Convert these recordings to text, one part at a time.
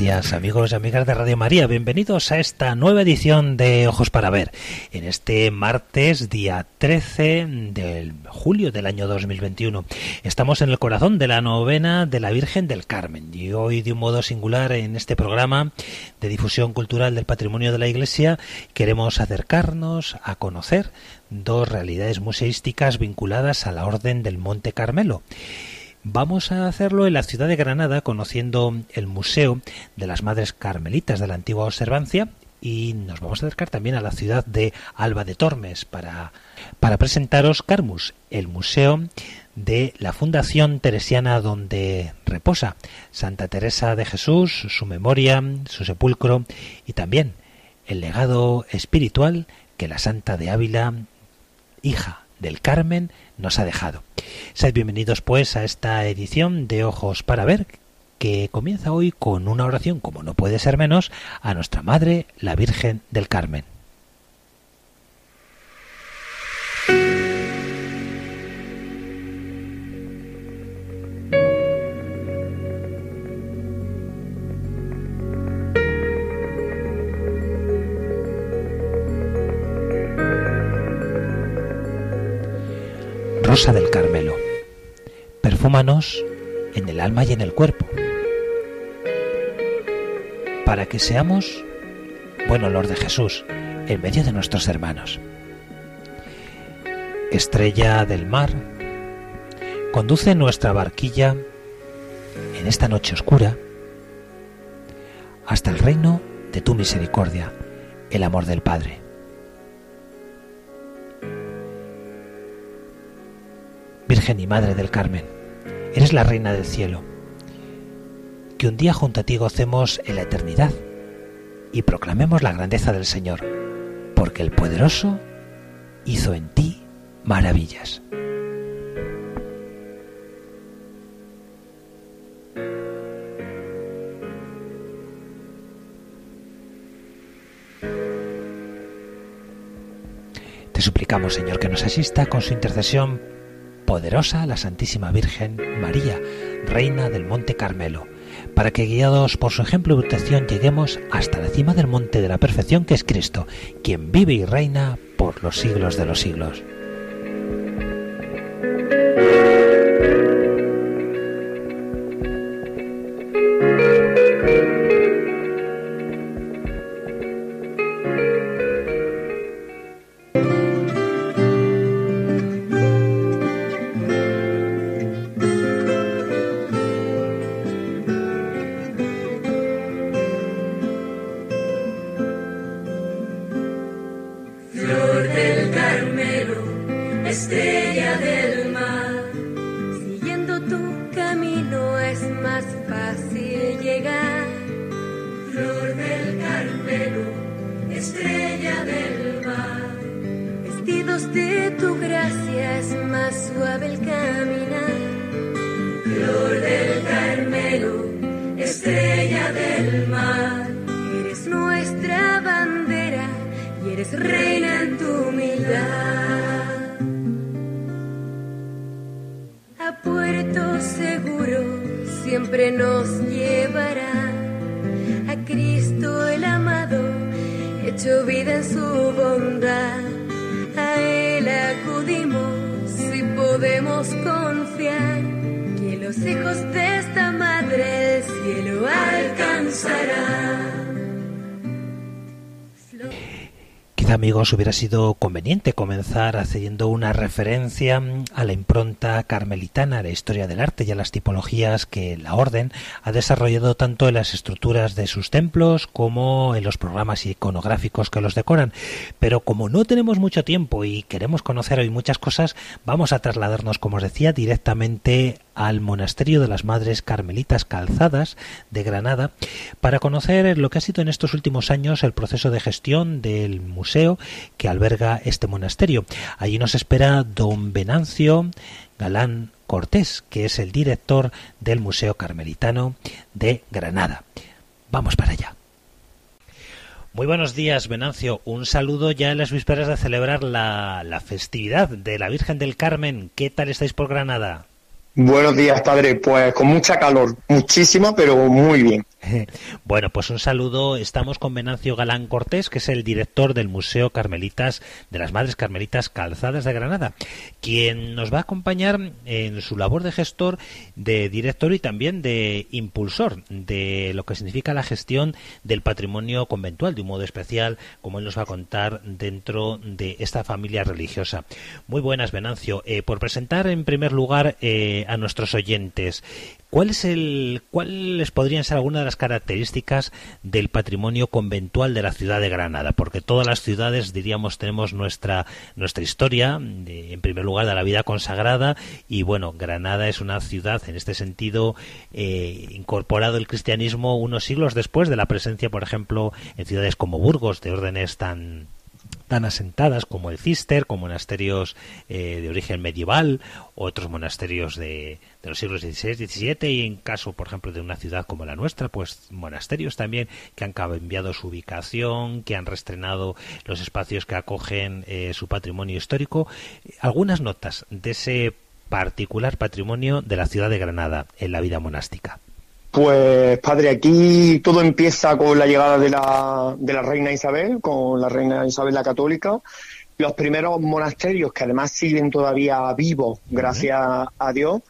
Días amigos y amigas de Radio María, bienvenidos a esta nueva edición de Ojos para Ver. En este martes, día 13 de julio del año 2021, estamos en el corazón de la novena de la Virgen del Carmen y hoy de un modo singular en este programa de difusión cultural del patrimonio de la Iglesia queremos acercarnos a conocer dos realidades museísticas vinculadas a la Orden del Monte Carmelo. Vamos a hacerlo en la ciudad de Granada, conociendo el Museo de las Madres Carmelitas de la Antigua Observancia y nos vamos a acercar también a la ciudad de Alba de Tormes para, para presentaros Carmus, el museo de la Fundación Teresiana donde reposa Santa Teresa de Jesús, su memoria, su sepulcro y también el legado espiritual que la Santa de Ávila, hija del Carmen, nos ha dejado. Sed bienvenidos pues a esta edición de Ojos para Ver que comienza hoy con una oración, como no puede ser menos, a nuestra Madre, la Virgen del Carmen. En el alma y en el cuerpo, para que seamos buen olor de Jesús en medio de nuestros hermanos. Estrella del mar, conduce nuestra barquilla en esta noche oscura hasta el reino de tu misericordia, el amor del Padre. Virgen y Madre del Carmen, eres la Reina del Cielo. Que un día junto a ti gocemos en la eternidad y proclamemos la grandeza del Señor, porque el poderoso hizo en ti maravillas. Te suplicamos, Señor, que nos asista con su intercesión poderosa la Santísima Virgen María, Reina del Monte Carmelo, para que guiados por su ejemplo y protección lleguemos hasta la cima del monte de la perfección que es Cristo, quien vive y reina por los siglos de los siglos. Hubiera sido conveniente comenzar haciendo una referencia a la impronta carmelitana, la historia del arte y a las tipologías que la orden ha desarrollado tanto en las estructuras de sus templos como en los programas iconográficos que los decoran. Pero como no tenemos mucho tiempo y queremos conocer hoy muchas cosas, vamos a trasladarnos, como os decía, directamente al monasterio de las Madres Carmelitas Calzadas de Granada para conocer lo que ha sido en estos últimos años el proceso de gestión del museo que alberga este monasterio. Allí nos espera don Venancio Galán Cortés, que es el director del Museo Carmelitano de Granada. Vamos para allá. Muy buenos días, Venancio. Un saludo ya en las vísperas de celebrar la, la festividad de la Virgen del Carmen. ¿Qué tal estáis por Granada? Buenos días, padre. Pues con mucha calor, muchísima, pero muy bien. Bueno, pues un saludo. Estamos con Venancio Galán Cortés, que es el director del Museo Carmelitas de las Madres Carmelitas Calzadas de Granada, quien nos va a acompañar en su labor de gestor, de director y también de impulsor de lo que significa la gestión del patrimonio conventual, de un modo especial, como él nos va a contar dentro de esta familia religiosa. Muy buenas, Venancio. Eh, por presentar en primer lugar eh, a nuestros oyentes, ¿Cuál es el, ¿Cuáles podrían ser algunas de las características del patrimonio conventual de la ciudad de Granada? Porque todas las ciudades, diríamos, tenemos nuestra, nuestra historia, en primer lugar, de la vida consagrada, y bueno, Granada es una ciudad, en este sentido, eh, incorporado el cristianismo unos siglos después de la presencia, por ejemplo, en ciudades como Burgos, de órdenes tan tan asentadas como el Cister, como monasterios eh, de origen medieval, otros monasterios de, los siglos XVI, XVII y en caso, por ejemplo, de una ciudad como la nuestra, pues monasterios también que han cambiado su ubicación, que han restrenado los espacios que acogen eh, su patrimonio histórico. Algunas notas de ese particular patrimonio de la ciudad de Granada en la vida monástica. Pues padre, aquí todo empieza con la llegada de la, de la reina Isabel, con la reina Isabel la católica. Los primeros monasterios que además siguen todavía vivos, gracias a Dios,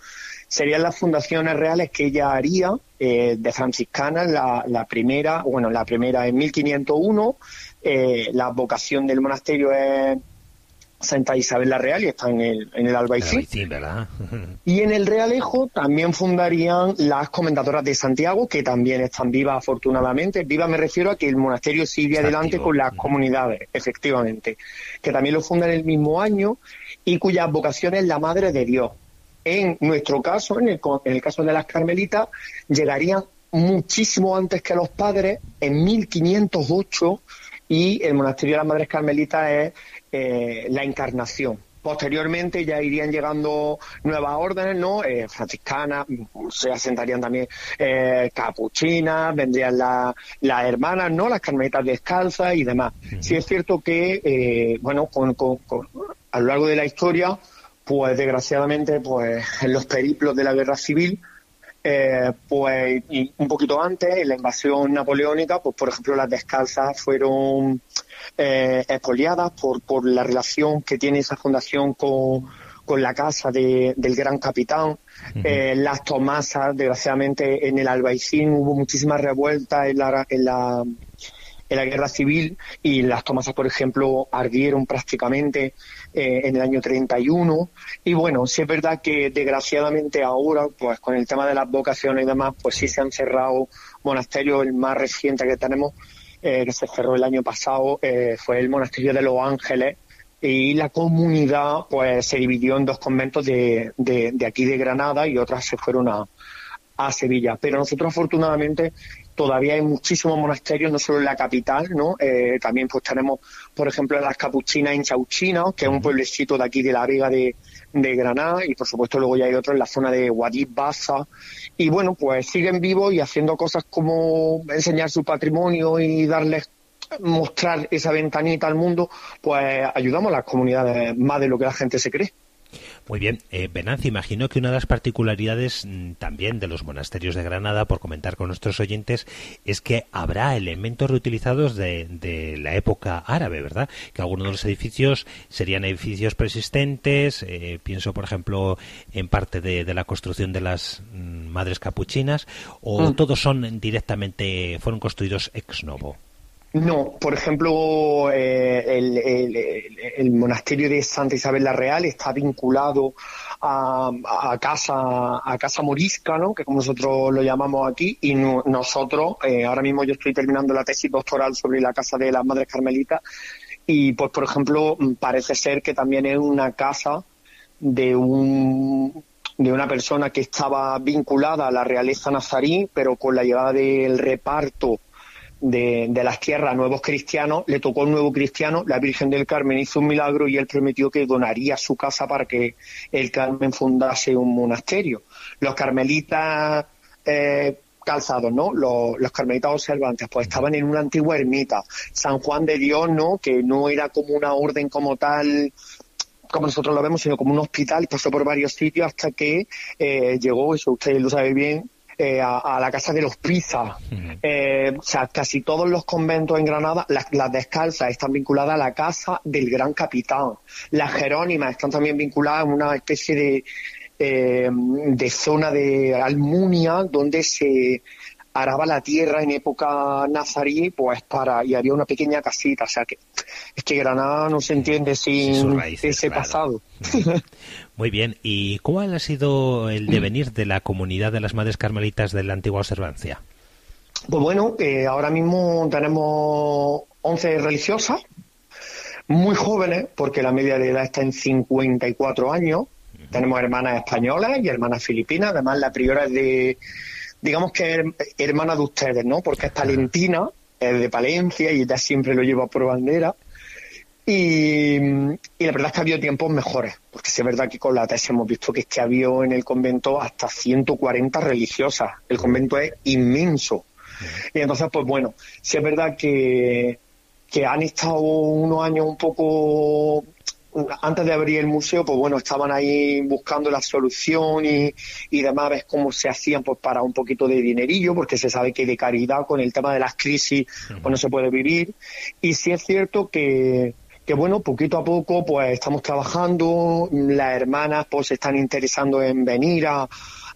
serían las fundaciones reales que ella haría eh, de franciscanas, la, la, primera, bueno, la primera en 1501, eh, la vocación del monasterio es Santa Isabel la Real y está en el, en el Albaicín. y en el Realejo también fundarían las comentadoras de Santiago, que también están vivas afortunadamente. Viva me refiero a que el monasterio sigue adelante con las comunidades, efectivamente, que también lo fundan el mismo año y cuya vocación es la Madre de Dios. En nuestro caso, en el, en el caso de las Carmelitas, llegarían muchísimo antes que los padres, en 1508, y el monasterio de las Madres Carmelitas es eh, la encarnación. Posteriormente ya irían llegando nuevas órdenes, ¿no? Eh, franciscanas, se asentarían también eh, capuchinas, vendrían las hermanas, ¿no? Las carmelitas descalzas y demás. Sí es cierto que, eh, bueno, con, a lo largo de la historia, pues desgraciadamente, pues en los periplos de la guerra civil, eh, pues un poquito antes, en la invasión napoleónica, pues por ejemplo las descalzas fueron eh, expoliadas por, por la relación que tiene esa fundación con, con la casa de, del gran capitán. eh, las Tomasas, desgraciadamente en el Albaicín hubo muchísimas revueltas en la, en la, en la guerra civil y las Tomasas, por ejemplo, ardieron prácticamente eh, en el año 31. Y bueno, sí es verdad que desgraciadamente ahora, pues con el tema de las vocaciones y demás, pues sí se han cerrado monasterios. El más reciente que tenemos, eh, que se cerró el año pasado, eh, fue el monasterio de Los Ángeles. Y la comunidad, pues se dividió en dos conventos de, de, de aquí de Granada y otras se fueron a, a Sevilla. Pero nosotros afortunadamente todavía hay muchísimos monasterios, no solo en la capital, ¿no? Eh, también pues tenemos, por ejemplo, las capuchinas en Chauchina, que es un pueblecito de aquí de la Vega de, de Granada, y por supuesto luego ya hay otros en la zona de Guadix, Baza, y bueno, pues siguen vivos y haciendo cosas como enseñar su patrimonio y darles mostrar esa ventanita al mundo, pues ayudamos a las comunidades más de lo que la gente se cree. Muy bien, eh, Venancio, imagino que una de las particularidades mm, también de los monasterios de Granada, por comentar con nuestros oyentes, es que habrá elementos reutilizados de, de la época árabe, ¿verdad? Que algunos de los edificios serían edificios persistentes, eh, pienso por ejemplo en parte de, de la construcción de las mm, madres capuchinas, o Mm. todos son directamente, fueron construidos ex novo. No, por ejemplo, eh, el, monasterio de Santa Isabel la Real está vinculado a, casa a casa morisca, ¿no? Que como nosotros lo llamamos aquí, y nosotros eh, ahora mismo yo estoy terminando la tesis doctoral sobre la casa de las Madres Carmelitas y pues por ejemplo parece ser que también es una casa de un de una persona que estaba vinculada a la realeza nazarí, pero con la llegada del reparto de, las tierras nuevos cristianos, le tocó un nuevo cristiano, la Virgen del Carmen hizo un milagro y él prometió que donaría su casa para que el Carmen fundase un monasterio. Los carmelitas eh, calzados, ¿no? Los, los, carmelitas observantes, pues estaban en una antigua ermita. San Juan de Dios, ¿no? Que no era como una orden como tal como nosotros lo vemos, sino como un hospital, pasó por varios sitios hasta que eh, llegó, eso ustedes lo saben bien, eh, a, la casa de los Pisa. Eh, o sea, casi todos los conventos en Granada, las, descalzas están vinculadas a la casa del gran capitán. Las jerónimas están también vinculadas a una especie de, de zona de Almunia donde se araba la tierra en época nazarí, pues para, y había una pequeña casita, o sea que es que Granada no se entiende sin ese pasado. Muy bien, ¿y cuál ha sido el devenir de la comunidad de las Madres Carmelitas de la antigua observancia? Pues bueno, eh, ahora mismo tenemos 11 religiosas, muy jóvenes, porque la media de edad está en 54 años. Tenemos hermanas españolas y hermanas filipinas, además la priora es de digamos que es hermana de ustedes, ¿no? Porque es palentina, es de Palencia y ella siempre lo lleva por bandera. Y, la verdad es que ha habido tiempos mejores, porque sí es verdad que con la tesis hemos visto que es que había en el convento hasta 140 religiosas. El convento es inmenso. Y entonces, pues bueno, sí es verdad que, que han estado unos años un poco antes de abrir el museo, pues bueno, estaban ahí buscando la solución y, y demás, ves cómo se hacían pues para un poquito de dinerillo, porque se sabe que de caridad con el tema de las crisis pues no se puede vivir. Y sí es cierto que, que bueno, poquito a poco pues estamos trabajando, las hermanas pues se están interesando en venir a,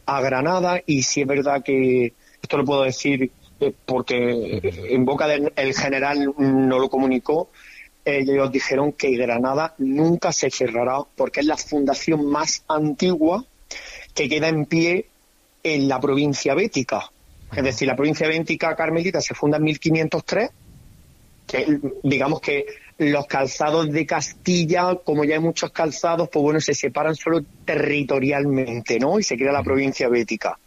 a Granada y sí es verdad que esto lo puedo decir eh, porque en boca del general no lo comunicó, ellos dijeron que Granada nunca se cerrará porque es la fundación más antigua que queda en pie en la provincia bética. Es decir, la provincia bética carmelita se funda en 1503, que digamos que los calzados de Castilla, como ya hay muchos calzados, pues bueno, se separan solo territorialmente, ¿no? Y se crea la provincia bética.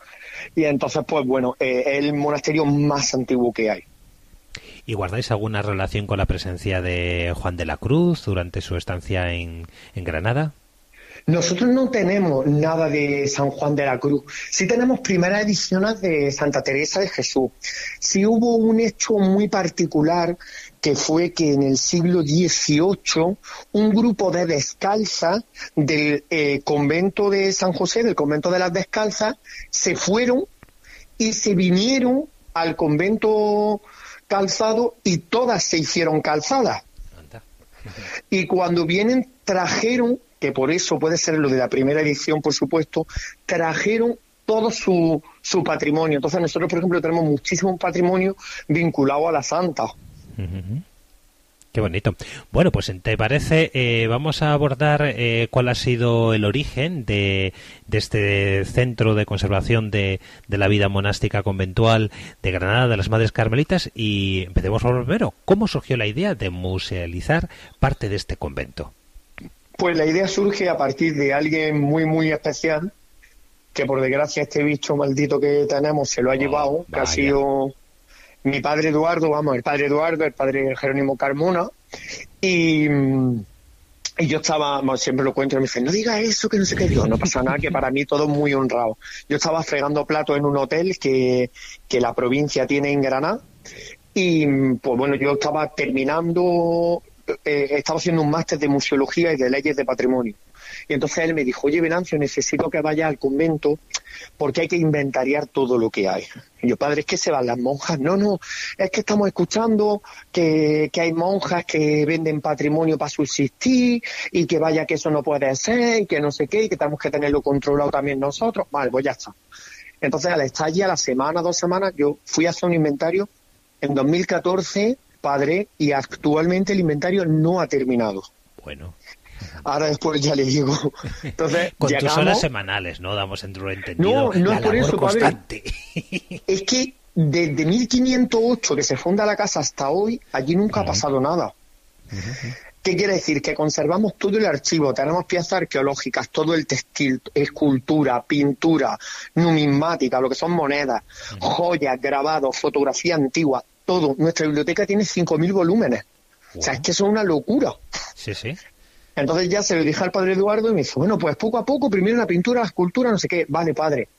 Y entonces, pues bueno, eh, es el monasterio más antiguo que hay. ¿Y guardáis alguna relación con la presencia de Juan de la Cruz durante su estancia en, Granada? Nosotros no tenemos nada de San Juan de la Cruz. Sí tenemos primeras ediciones de Santa Teresa de Jesús. Sí hubo un hecho muy particular que fue que en el siglo XVIII un grupo de descalzas del eh, convento de San José, del convento de las descalzas, se fueron y se vinieron al convento calzado y todas se hicieron calzadas. Y cuando vienen trajeron, que por eso puede ser lo de la primera edición, por supuesto, trajeron todo su, su patrimonio. Entonces nosotros, por ejemplo, tenemos muchísimo patrimonio vinculado a la santa. Qué bonito. Bueno, pues te parece, eh, vamos a abordar eh, cuál ha sido el origen de, este centro de conservación de, la vida monástica conventual de Granada de las Madres Carmelitas y empecemos por primero. ¿Cómo surgió la idea de musealizar parte de este convento? Pues la idea surge a partir de alguien muy, muy especial que por desgracia este bicho maldito que tenemos se lo ha oh, llevado, que ha sido mi padre Eduardo, vamos, el padre Eduardo, el padre Jerónimo Carmona, y, yo estaba, siempre lo cuento, y me dice, no diga eso, que no sé qué, digo, no pasa nada, que para mí todo muy honrado. Yo estaba fregando platos en un hotel que, que la provincia tiene en Granada, y pues bueno, yo estaba terminando, eh, estaba haciendo un máster de museología y de leyes de patrimonio. Y entonces él me dijo, oye, Venancio, necesito que vaya al convento porque hay que inventariar todo lo que hay. Y yo, padre, es que se van las monjas. No, no, es que estamos escuchando que, hay monjas que venden patrimonio para subsistir y que vaya que eso no puede ser y que no sé qué y que tenemos que tenerlo controlado también nosotros. Vale, pues ya está. Entonces, al estar allí a la semana, dos semanas, yo fui a hacer un inventario. En 2014 padre, y actualmente el inventario no ha terminado. Bueno. Ahora después ya le digo. Entonces, Con llegamos... tus horas semanales, ¿no? Damos lo entendido. No, no la es por eso, padre. constante. Es que desde 1508 que se funda la casa hasta hoy, allí nunca ha pasado nada. ¿Qué quiere decir? Que conservamos todo el archivo, tenemos piezas arqueológicas, todo el textil, escultura, pintura, numismática, lo que son monedas, joyas, grabados, fotografía antigua, todo. Nuestra biblioteca tiene 5.000 volúmenes. O sea, es que eso es una locura. Sí, sí. Entonces ya se lo dije al padre Eduardo y me dijo, bueno, pues poco a poco, primero la pintura, la escultura, no sé qué. Vale, padre.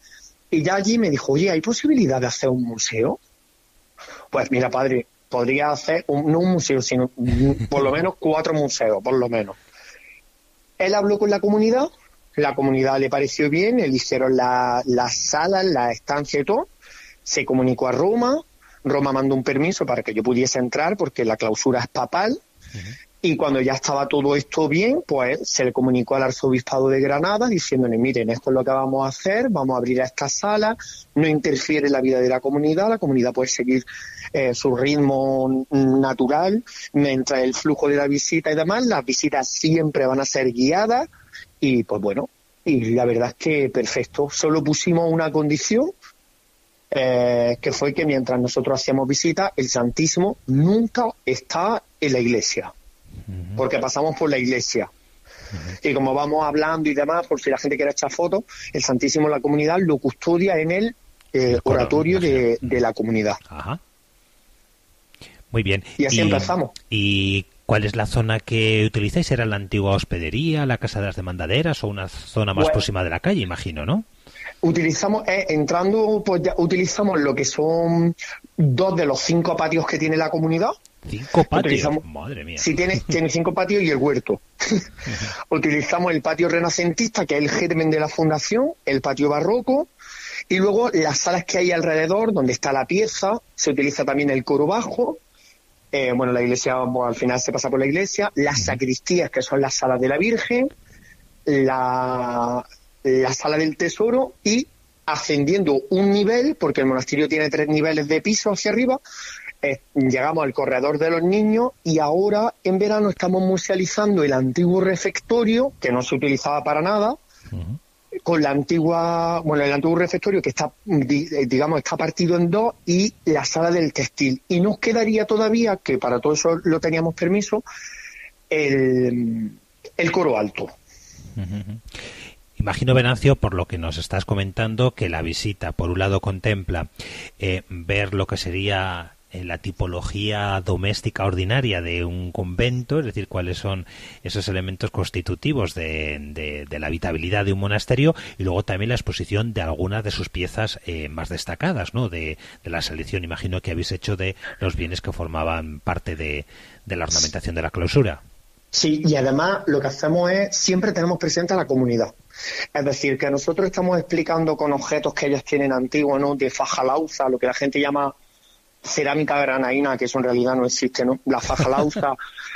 Y ya allí me dijo, oye, ¿hay posibilidad de hacer un museo? Pues mira, padre, podría hacer, un- no un museo, sino por lo menos cuatro museos, por lo menos. Él habló con la comunidad, la comunidad le pareció bien, eligieron la- las salas, la estancia y todo, se comunicó a Roma, Roma mandó un permiso para que yo pudiese entrar porque la clausura es papal, y cuando ya estaba todo esto bien, pues se le comunicó al arzobispado de Granada diciéndole, miren, esto es lo que vamos a hacer, vamos a abrir esta sala, no interfiere en la vida de la comunidad, la comunidad puede seguir eh, su ritmo natural, mientras el flujo de la visita y demás, las visitas siempre van a ser guiadas y pues bueno, y la verdad es que perfecto, solo pusimos una condición eh, que fue que mientras nosotros hacíamos visitas, el Santísimo nunca está en la iglesia porque pasamos por la iglesia. Y como vamos hablando y demás, por si la gente quiere echar fotos, el Santísimo la comunidad lo custodia en el eh, oratorio de, de la comunidad. Ajá. Muy bien. Y así empezamos. ¿Y cuál es la zona que utilizáis? ¿Era la antigua hospedería, la casa de las demandaderas o una zona más Bueno. próxima de la calle, imagino, no? Utilizamos, eh, entrando, pues ya utilizamos lo que son dos de los cinco patios que tiene la comunidad. Cinco patios. Madre mía. Si tiene, tiene cinco patios y el huerto. Utilizamos el patio renacentista, que es el germen de la fundación, el patio barroco, y luego las salas que hay alrededor, donde está la pieza, se utiliza también el coro bajo, eh, bueno, la iglesia, bueno, al final se pasa por la iglesia, las sacristías, que son las salas de la Virgen, la, la sala del tesoro y ascendiendo un nivel, porque el monasterio tiene tres niveles de piso hacia arriba, eh, llegamos al corredor de los niños y ahora en verano estamos musealizando el antiguo refectorio, que no se utilizaba para nada, con la antigua, bueno, el antiguo refectorio que está, eh, digamos, está partido en dos y la sala del textil. Y nos quedaría todavía, que para todo eso lo teníamos permiso, el, el coro alto. Imagino, Venancio, por lo que nos estás comentando, que la visita, por un lado, contempla eh, ver lo que sería la tipología doméstica ordinaria de un convento, es decir, cuáles son esos elementos constitutivos de, la habitabilidad de un monasterio, y luego también la exposición de algunas de sus piezas eh, más destacadas, ¿no? De, de la selección, imagino que habéis hecho de los bienes que formaban parte de, de la ornamentación de la clausura. Sí, y además lo que hacemos es, siempre tenemos presente a la comunidad. Es decir, que nosotros estamos explicando con objetos que ellos tienen antiguos, ¿no? De faja lauza, lo que la gente llama cerámica granaína, que eso en realidad no existe, ¿no? La faja lauza.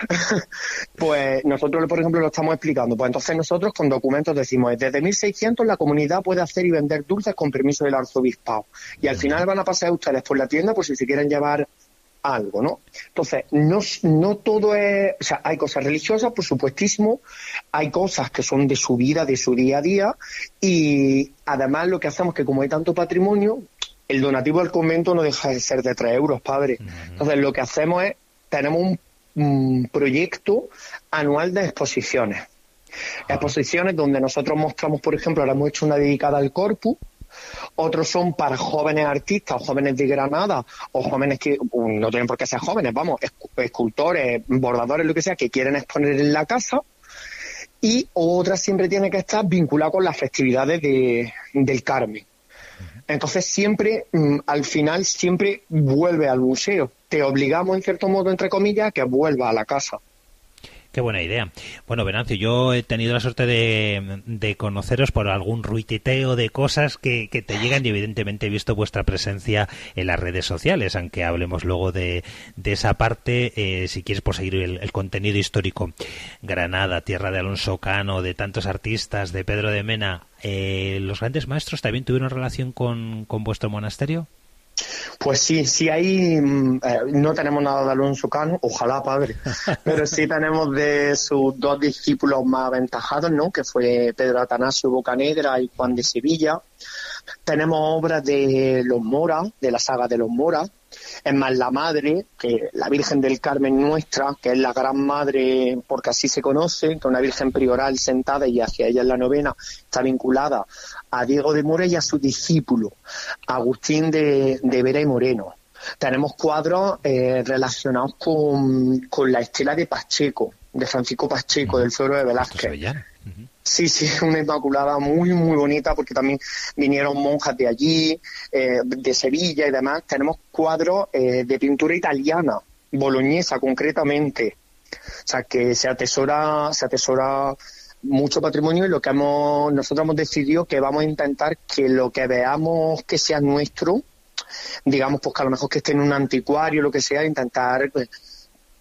pues nosotros, por ejemplo, lo estamos explicando. Pues entonces nosotros con documentos decimos, desde 1600 la comunidad puede hacer y vender dulces con permiso del arzobispado. Y al final van a pasar ustedes por la tienda por si se quieren llevar algo, ¿no? Entonces, no, no todo es, o sea, hay cosas religiosas, por supuestísimo, hay cosas que son de su vida, de su día a día, y además lo que hacemos es que como hay tanto patrimonio, el donativo al convento no deja de ser de 3 euros, padre. Entonces, lo que hacemos es, tenemos un, un proyecto anual de exposiciones. Exposiciones donde nosotros mostramos, por ejemplo, ahora hemos hecho una dedicada al corpus, otros son para jóvenes artistas, o jóvenes de Granada, o jóvenes que um, no tienen por qué ser jóvenes, vamos, escu- escultores, bordadores, lo que sea, que quieren exponer en la casa. Y otra siempre tiene que estar vinculada con las festividades de, del Carmen. Entonces siempre, mm, al final, siempre vuelve al museo. Te obligamos, en cierto modo, entre comillas, a que vuelva a la casa. Qué buena idea. Bueno, Venancio, yo he tenido la suerte de, conoceros por algún ruititeo de cosas que, que te llegan y evidentemente he visto vuestra presencia en las redes sociales, aunque hablemos luego de, esa parte, eh, si quieres por seguir el, el contenido histórico. Granada, tierra de Alonso Cano, de tantos artistas, de Pedro de Mena, eh, ¿los grandes maestros también tuvieron relación con, con vuestro monasterio? Pues sí, sí hay, mm, eh, no tenemos nada de Alonso Cano, ojalá padre, pero sí tenemos de sus dos discípulos más aventajados, ¿no? Que fue Pedro Atanasio Bocanegra y Juan de Sevilla. Tenemos obras de los Mora, de la saga de los Mora, es más, la madre, que la Virgen del Carmen nuestra, que es la gran madre, porque así se conoce, que es una Virgen prioral sentada y hacia ella en la novena, está vinculada a Diego de More y a su discípulo, Agustín de, Vera y Moreno. Tenemos cuadros eh, relacionados con, la estela de Pacheco, de Francisco Pacheco, del Foro de Velázquez. Sí, sí, una inmaculada muy, muy bonita porque también vinieron monjas de allí, eh, de Sevilla y demás. Tenemos cuadros eh, de pintura italiana, boloñesa concretamente. O sea, que se atesora, se atesora mucho patrimonio y lo que hemos, nosotros hemos decidido que vamos a intentar que lo que veamos que sea nuestro, digamos, pues que a lo mejor que esté en un anticuario, lo que sea, intentar pues,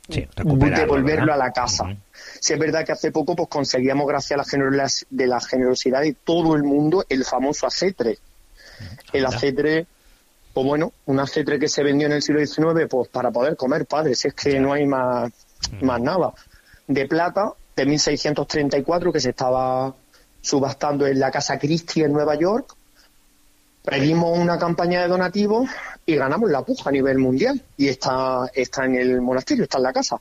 devolverlo a la casa. Si es verdad que hace poco pues conseguíamos, gracias a la, de la generosidad de todo el mundo, el famoso acetre. El acetre, pues bueno, un acetre que se vendió en el siglo XIX pues para poder comer, padres, es que no hay más, más nada. De plata, de 1634, que se estaba subastando en la Casa Christie en Nueva York. Pedimos una campaña de donativos y ganamos la puja a nivel mundial. Y está, está en el monasterio, está en la casa.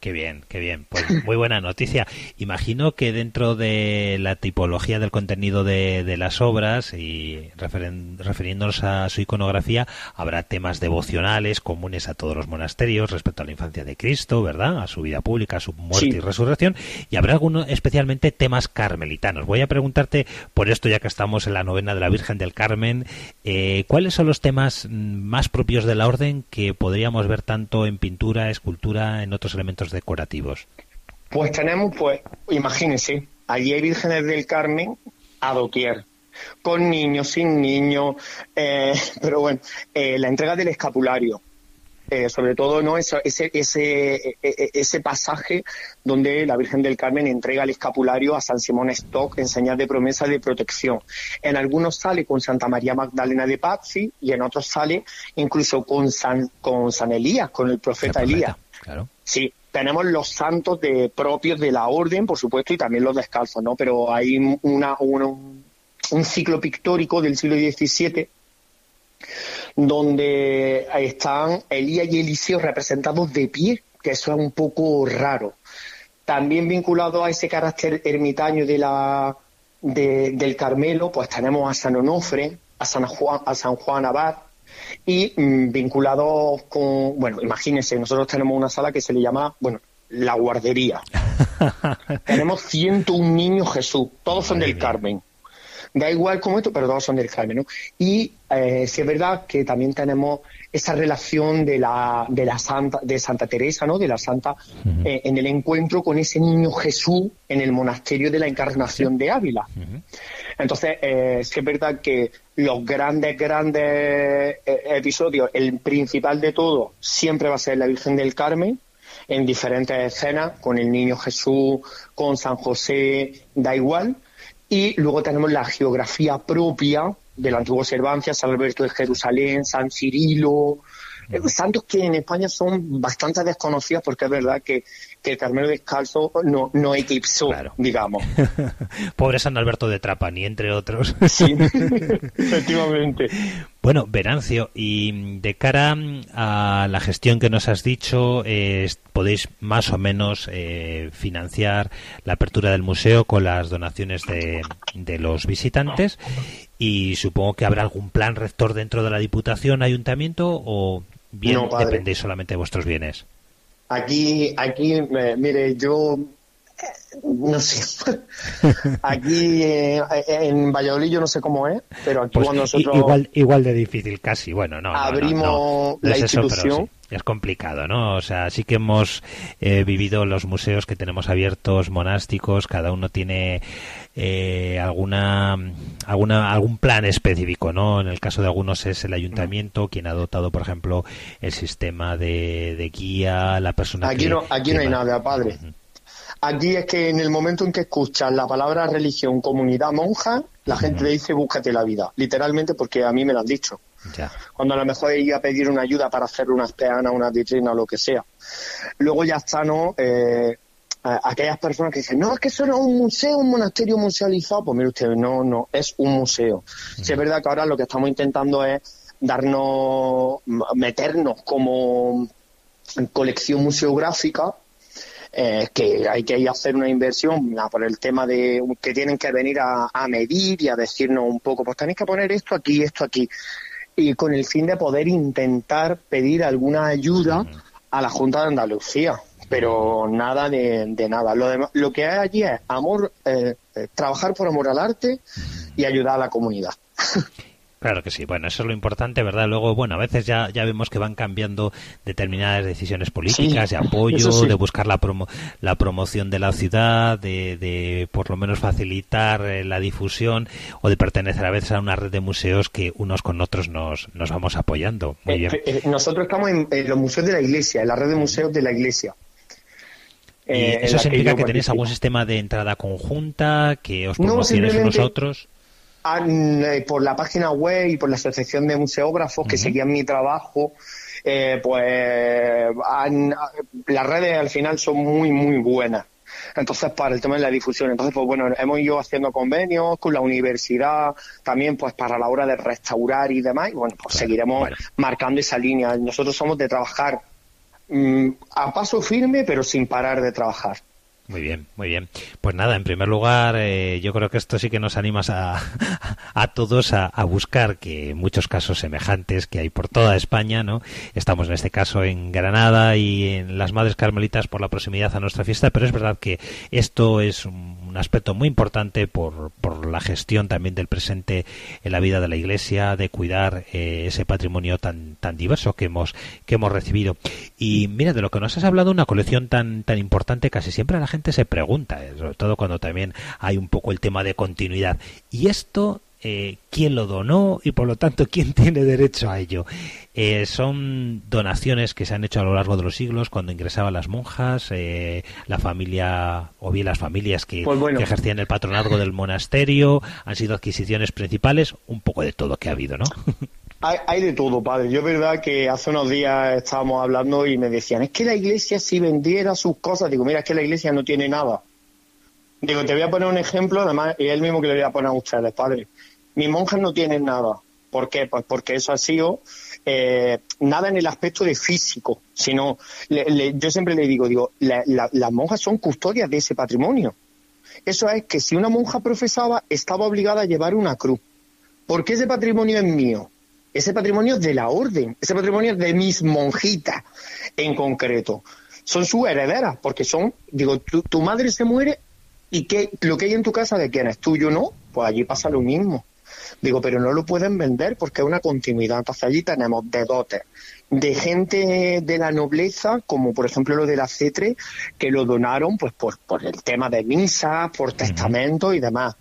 Qué bien, qué bien. Pues muy buena noticia. Imagino que dentro de la tipología del contenido de, de las obras y refiriéndonos a su iconografía, habrá temas devocionales comunes a todos los monasterios respecto a la infancia de Cristo, ¿verdad? A su vida pública, a su muerte y resurrección. Y habrá algunos especialmente temas carmelitanos. Voy a preguntarte por esto, ya que estamos en la novena de la Virgen del Carmen, eh, ¿cuáles son los temas más propios de la orden que podríamos ver tanto en pintura, escultura, en otros elementos decorativos? Pues tenemos, pues, imagínense, allí hay vírgenes del Carmen a doquier, con niños, sin niños, eh, pero bueno, eh, la entrega del escapulario, eh, sobre todo no ese, ese, ese, ese pasaje donde la Virgen del Carmen entrega el escapulario a San Simón Stock en señal de promesa de protección. En algunos sale con Santa María Magdalena de Pazzi y en otros sale incluso con San, con San Elías, con el profeta, Elías. Claro. Sí, tenemos los santos de propios de la orden, por supuesto, y también los descalzos, ¿no? Pero hay una, un ciclo pictórico del siglo XVII donde están Elías y Eliseo representados de pie, que eso es un poco raro. También vinculado a ese carácter ermitaño de la, del Carmelo, pues tenemos a San Onofre, a San Juan, a San Juan Abad, y mm, vinculados con, bueno, imagínense, nosotros tenemos una sala que se le llama, bueno, la guardería. tenemos 101 niños Jesús, todos son del Carmen. Da igual como esto, pero todos son del Carmen, ¿no? Y eh, sí es verdad que también tenemos esa relación de la, de la Santa, de Santa Teresa, ¿no? De la Santa, eh, en el encuentro con ese niño Jesús en el monasterio de la Encarnación de Ávila. Entonces, eh, sí es verdad que los grandes, grandes eh, episodios, el principal de todo siempre va a ser la Virgen del Carmen, en diferentes escenas, con el niño Jesús, con San José, da igual. Y luego tenemos la geografía propia de la antigua observancia, San Alberto de Jerusalén, San Cirilo, santos que en España son bastante desconocidos porque es verdad que que el Carmelo Descalzo no, no eclipsó, digamos. Pobre San Alberto de Trapani, entre otros. sí, efectivamente. Bueno, Venancio, y de cara a la gestión que nos has dicho, eh, podéis más o menos eh, financiar la apertura del museo con las donaciones de, de los visitantes y supongo que habrá algún plan rector dentro de la Diputación, Ayuntamiento o bien dependéis solamente de vuestros bienes. Aquí, aquí, mire, yo no sé. aquí eh, en Valladolid yo no sé cómo es, pero aquí pues cuando nosotros igual igual de difícil casi. Bueno, no. Abrimos la institución. es complicado, ¿no? O sea, sí que hemos eh, vivido los museos que tenemos abiertos monásticos. Cada uno tiene eh, alguna alguna algún plan específico, ¿no? En el caso de algunos es el ayuntamiento quien ha dotado, por ejemplo, el sistema de, guía, la persona. Aquí no aquí no hay nada, padre. Aquí es que en el momento en que escuchas la palabra religión, comunidad, monja, la gente te dice búscate la vida, literalmente porque a mí me lo han dicho. Cuando a lo mejor iba a pedir una ayuda para hacer unas peanas, una vitrina o lo que sea. Luego ya está, ¿no? Eh, aquellas personas que dicen, no, es que eso no es un museo, un monasterio musealizado. Pues mire usted, no, no, es un museo. Si es verdad que ahora lo que estamos intentando es darnos, meternos como colección museográfica, eh, que hay que ir a hacer una inversión por el tema de que tienen que venir a, medir y a decirnos un poco, pues tenéis que poner esto aquí, esto aquí, y con el fin de poder intentar pedir alguna ayuda a la Junta de Andalucía, pero nada de, nada. Lo, lo que hay allí es amor, eh, eh, trabajar por amor al arte y ayudar a la comunidad. Claro que sí, bueno, eso es lo importante, ¿verdad? Luego, bueno, a veces ya, ya vemos que van cambiando determinadas decisiones políticas de apoyo, de buscar la, promo la promoción de la ciudad, de, de por lo menos facilitar eh, la difusión o de pertenecer a veces a una red de museos que unos con otros nos, nos vamos apoyando. Muy bien. Eh, eh, nosotros estamos en, los museos de la iglesia, en la red de museos de la iglesia. ¿Y eso significa que, tenéis algún sistema de entrada conjunta, que os promociones unos otros? Eh, por la página web y por la Asociación de Museógrafos que seguían mi trabajo, eh, pues las redes al final son muy, muy buenas. Entonces, para el tema de la difusión. Entonces, pues bueno, hemos ido haciendo convenios con la universidad, también pues para la hora de restaurar y demás. Y bueno, pues seguiremos marcando esa línea. Nosotros somos de trabajar mm, a paso firme, pero sin parar de trabajar. Muy bien, muy bien. Pues nada, en primer lugar, eh, yo creo que esto sí que nos animas a, a todos a, buscar que muchos casos semejantes que hay por toda España, ¿no? Estamos en este caso en Granada y en las Madres Carmelitas por la proximidad a nuestra fiesta, pero es verdad que esto es un, aspecto muy importante por, por la gestión también del presente en la vida de la Iglesia, de cuidar eh, ese patrimonio tan, tan diverso que hemos, que hemos recibido. Y mira, de lo que nos has hablado, una colección tan, tan importante, casi siempre la gente se pregunta, eh, sobre todo cuando también hay un poco el tema de continuidad. ¿Y esto eh, quién lo donó y por lo tanto quién tiene derecho a ello. Eh, son donaciones que se han hecho a lo largo de los siglos cuando ingresaban las monjas, la familia o bien las familias que, pues que, ejercían el patronazgo del monasterio, han sido adquisiciones principales, un poco de todo que ha habido, ¿no? Hay, de todo, padre. Yo es verdad que hace unos días estábamos hablando y me decían, es que la iglesia si vendiera sus cosas, digo, mira, es que la iglesia no tiene nada. Digo, te voy a poner un ejemplo, además, y es el mismo que le voy a poner a ustedes, padre. Mis monjas no tienen nada. ¿Por qué? Pues porque eso ha sido eh, nada en el aspecto de físico, sino, yo siempre le digo, digo, las monjas son custodias de ese patrimonio. Eso es que si una monja profesaba, estaba obligada a llevar una cruz. ¿Por qué ese patrimonio es mío? Ese patrimonio es de la orden, ese patrimonio es de mis monjitas en concreto. Son sus herederas, porque son, digo, tu, madre se muere y que lo que hay en tu casa de quién es tuyo, ¿no? Pues allí pasa lo mismo. Digo, pero no lo pueden vender porque es una continuidad. Entonces allí tenemos de dotes, de gente de la nobleza, como por ejemplo lo de la CETRE, que lo donaron pues por, por el tema de misa, por testamento y demás.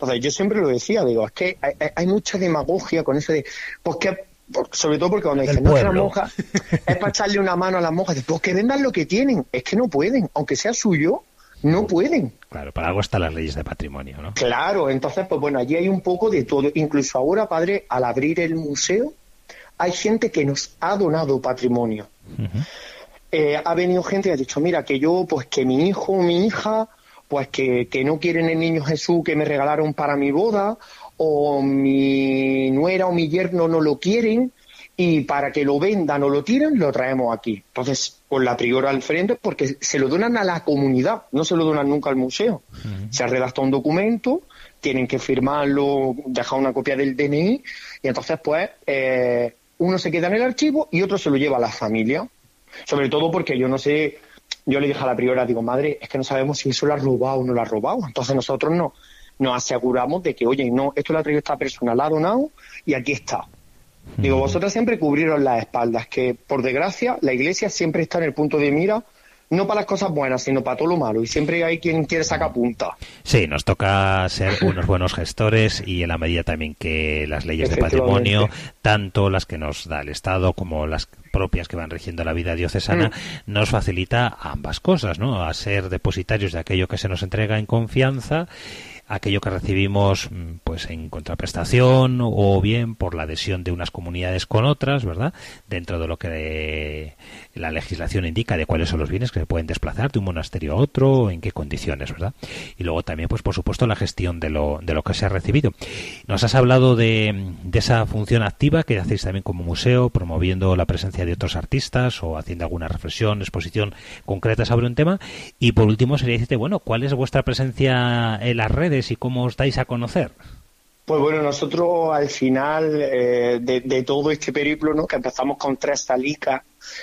Entonces, yo siempre lo decía, digo, es que hay, mucha demagogia con eso de, pues que, sobre todo porque cuando dicen, no, que la monja es para echarle una mano a las monjas, pues que vendan lo que tienen, es que no pueden, aunque sea suyo, no pueden. Claro, para algo están las leyes de patrimonio, ¿no? Claro, entonces, pues bueno, allí hay un poco de todo. Incluso ahora, padre, al abrir el museo, hay gente que nos ha donado patrimonio. Eh, ha venido gente y ha dicho, mira, que yo, pues que mi hijo o mi hija pues que, no quieren el niño Jesús que me regalaron para mi boda, o mi nuera o mi yerno no lo quieren, y para que lo vendan o lo tiren, lo traemos aquí. Entonces, con la priora al frente, porque se lo donan a la comunidad, no se lo donan nunca al museo. Se ha redactado un documento, tienen que firmarlo, dejar una copia del DNI, y entonces, pues, eh, uno se queda en el archivo y otro se lo lleva a la familia. Sobre todo porque yo no sé yo le dije a la priora, digo, madre, es que no sabemos si eso lo ha robado o no lo ha robado. Entonces nosotros no, nos aseguramos de que, oye, no, esto lo ha traído esta persona, lo ha donado y aquí está. Digo, vosotros siempre cubriros las espaldas, que por desgracia la iglesia siempre está en el punto de mira no para las cosas buenas, sino para todo lo malo. Y siempre hay quien quiere sacar punta. Sí, nos toca ser unos buenos gestores y en la medida también que las leyes de patrimonio, tanto las que nos da el Estado como las propias que van rigiendo la vida diocesana, mm. nos facilita ambas cosas, ¿no? A ser depositarios de aquello que se nos entrega en confianza aquello que recibimos mm, pues en contraprestación o bien por la adhesión de unas comunidades con otras, ¿verdad? Dentro de lo que la legislación indica de cuáles son los bienes que se pueden desplazar de un monasterio a otro, en qué condiciones, ¿verdad? Y luego también, pues por supuesto, la gestión de lo, de lo que se ha recibido. Nos has hablado de, de esa función activa que hacéis también como museo, promoviendo la presencia de otros artistas o haciendo alguna reflexión, exposición concreta sobre un tema. Y por último, sería decirte, bueno, ¿cuál es vuestra presencia en las redes y cómo os dais a conocer? Pues bueno, nosotros al final eh, de, todo este periplo, ¿no? que empezamos con tres salicas